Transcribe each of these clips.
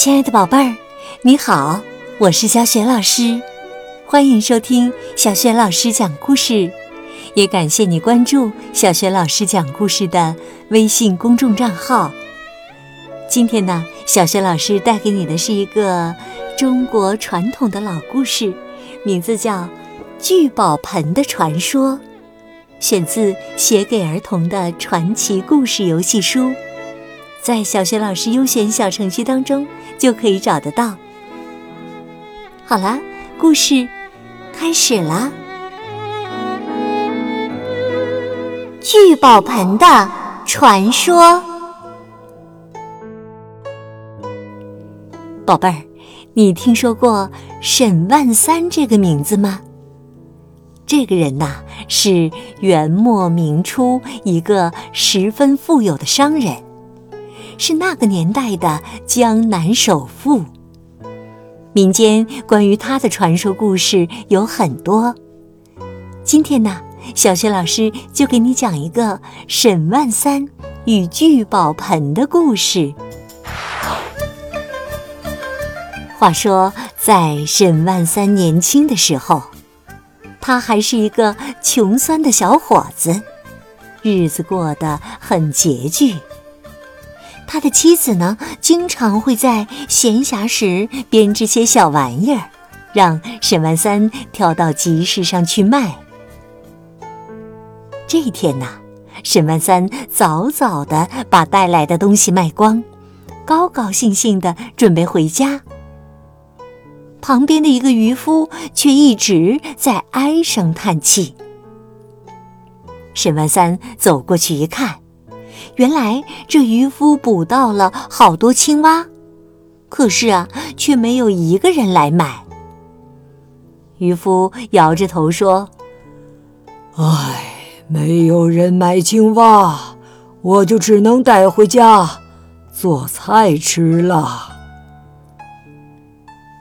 亲爱的宝贝儿，你好，我是小雪老师，欢迎收听小雪老师讲故事，也感谢你关注小雪老师讲故事的微信公众账号。今天呢，小雪老师带给你的是一个中国传统的老故事，名字叫《聚宝盆的传说》，选自《写给儿童的传奇故事游戏书》。在小学老师优选小程序当中就可以找得到。好了，故事开始了。聚宝盆的传说，宝贝儿，你听说过沈万三这个名字吗？这个人呐，是元末明初一个十分富有的商人。是那个年代的江南首富。民间关于他的传说故事有很多。今天呢，小学老师就给你讲一个沈万三与聚宝盆的故事。话说，在沈万三年轻的时候，他还是一个穷酸的小伙子，日子过得很拮据。他的妻子呢，经常会在闲暇时编织些小玩意儿，让沈万三挑到集市上去卖。这一天呐，沈万三早早的把带来的东西卖光，高高兴兴的准备回家。旁边的一个渔夫却一直在唉声叹气。沈万三走过去一看。原来这渔夫捕到了好多青蛙，可是啊，却没有一个人来买。渔夫摇着头说：“唉，没有人买青蛙，我就只能带回家做菜吃了。”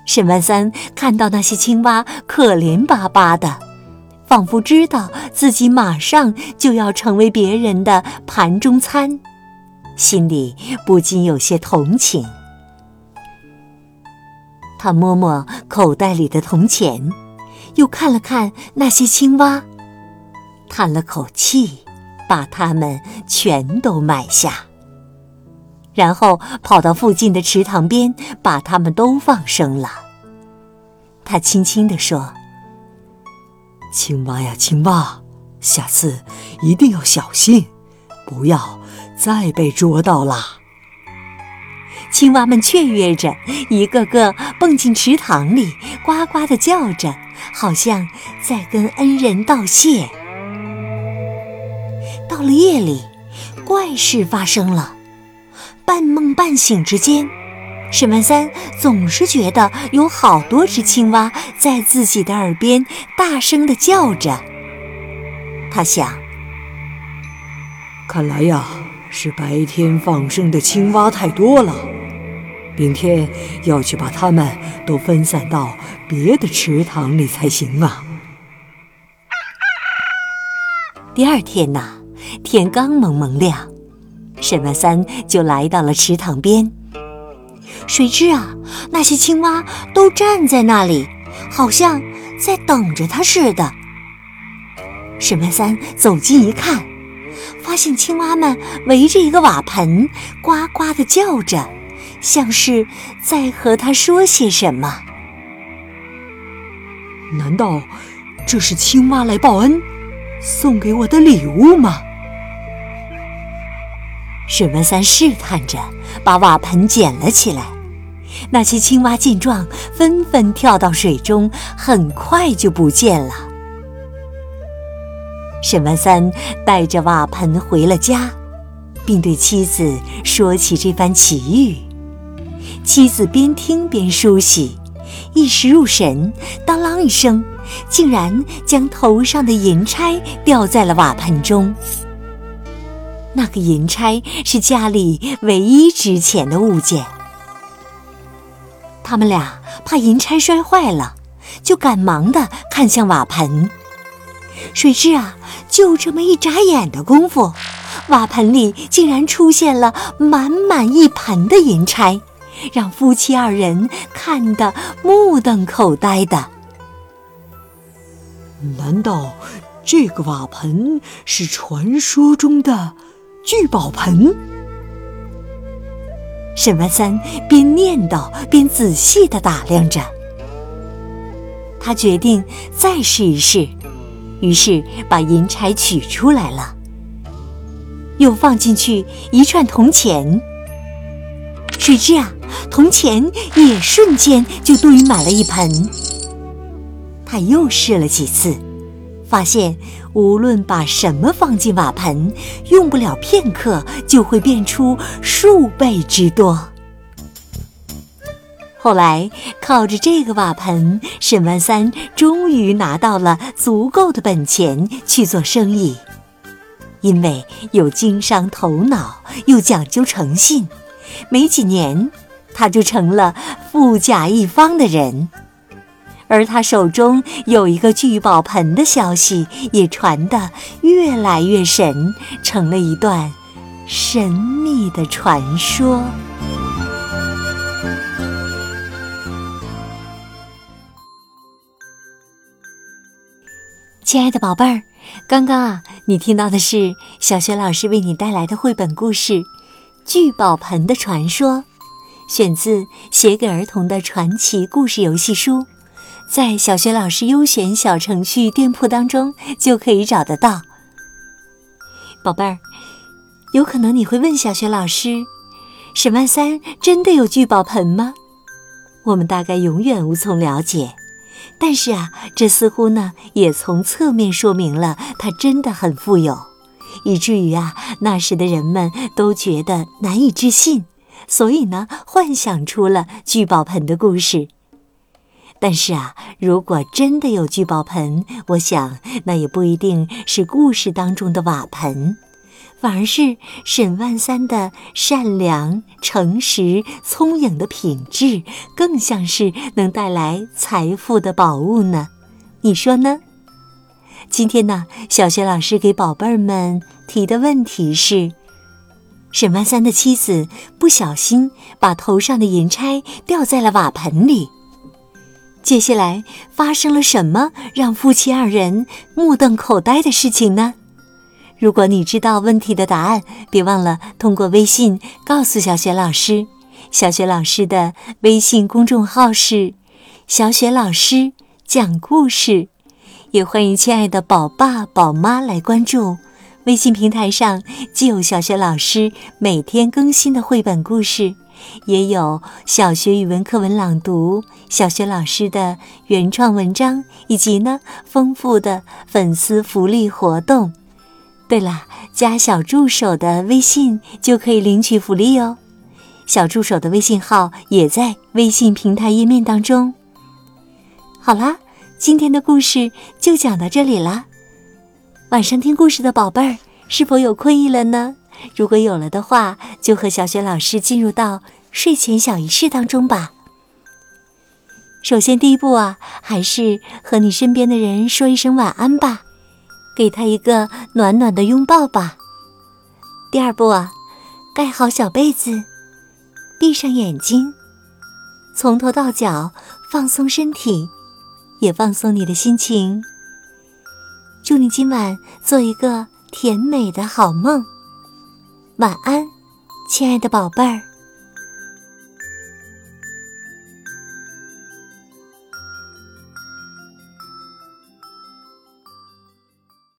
沈万三看到那些青蛙可怜巴巴的。仿佛知道自己马上就要成为别人的盘中餐，心里不禁有些同情。他摸摸口袋里的铜钱，又看了看那些青蛙，叹了口气，把它们全都买下，然后跑到附近的池塘边，把它们都放生了。他轻轻地说。青蛙呀，青蛙，下次一定要小心，不要再被捉到啦！青蛙们雀跃着，一个个蹦进池塘里，呱呱的叫着，好像在跟恩人道谢。到了夜里，怪事发生了，半梦半醒之间。沈万三总是觉得有好多只青蛙在自己的耳边大声的叫着。他想，看来呀，是白天放生的青蛙太多了，明天要去把它们都分散到别的池塘里才行啊。第二天呐，天刚蒙蒙亮，沈万三就来到了池塘边。谁知啊，那些青蛙都站在那里，好像在等着他似的。沈万三走近一看，发现青蛙们围着一个瓦盆，呱呱的叫着，像是在和他说些什么。难道这是青蛙来报恩，送给我的礼物吗？沈万三试探着把瓦盆捡了起来，那些青蛙见状，纷纷跳到水中，很快就不见了。沈万三带着瓦盆回了家，并对妻子说起这番奇遇。妻子边听边梳洗，一时入神，当啷一声，竟然将头上的银钗掉在了瓦盆中。那个银钗是家里唯一值钱的物件。他们俩怕银钗摔坏了，就赶忙的看向瓦盆。谁知啊，就这么一眨眼的功夫，瓦盆里竟然出现了满满一盆的银钗，让夫妻二人看得目瞪口呆的。难道这个瓦盆是传说中的聚宝盆？沈万三边念叨边仔细地打量着。他决定再试一试，于是把银钗取出来了，又放进去一串铜钱。谁知啊，铜钱也瞬间就堆满了一盆。他又试了几次，发现无论把什么放进瓦盆，用不了片刻就会变出数倍之多。后来，靠着这个瓦盆，沈万三终于拿到了足够的本钱去做生意。因为有经商头脑，又讲究诚信，没几年，他就成了富甲一方的人。而他手中有一个聚宝盆的消息，也传得越来越神，成了一段神秘的传说。亲爱的宝贝儿，刚刚啊，你听到的是小雪老师为你带来的绘本故事《聚宝盆的传说》，选自《写给儿童的传奇故事游戏书》，在小学老师优选小程序店铺当中就可以找得到。宝贝儿，有可能你会问小雪老师：沈万三真的有聚宝盆吗？我们大概永远无从了解。但是啊，这似乎呢也从侧面说明了他真的很富有，以至于啊那时的人们都觉得难以置信，所以呢幻想出了聚宝盆的故事。但是啊，如果真的有聚宝盆，我想那也不一定是故事当中的瓦盆。反而是沈万三的善良、诚实、聪颖的品质，更像是能带来财富的宝物呢。你说呢？今天呢，小学老师给宝贝儿们提的问题是：沈万三的妻子不小心把头上的银钗掉在了瓦盆里，接下来发生了什么让夫妻二人目瞪口呆的事情呢？如果你知道问题的答案，别忘了通过微信告诉小雪老师。小雪老师的微信公众号是“小雪老师讲故事”，也欢迎亲爱的宝爸宝妈来关注。微信平台上既有小雪老师每天更新的绘本故事，也有小学语文课文朗读、小学老师的原创文章，以及呢丰富的粉丝福利活动。对了，加小助手的微信就可以领取福利哦。小助手的微信号也在微信平台页面当中。好啦，今天的故事就讲到这里啦。晚上听故事的宝贝儿，是否有困意了呢？如果有了的话，就和小雪老师进入到睡前小仪式当中吧。首先，第一步啊，还是和你身边的人说一声晚安吧。给他一个暖暖的拥抱吧。第二步啊，盖好小被子，闭上眼睛，从头到脚放松身体，也放松你的心情。祝你今晚做一个甜美的好梦。晚安，亲爱的宝贝儿。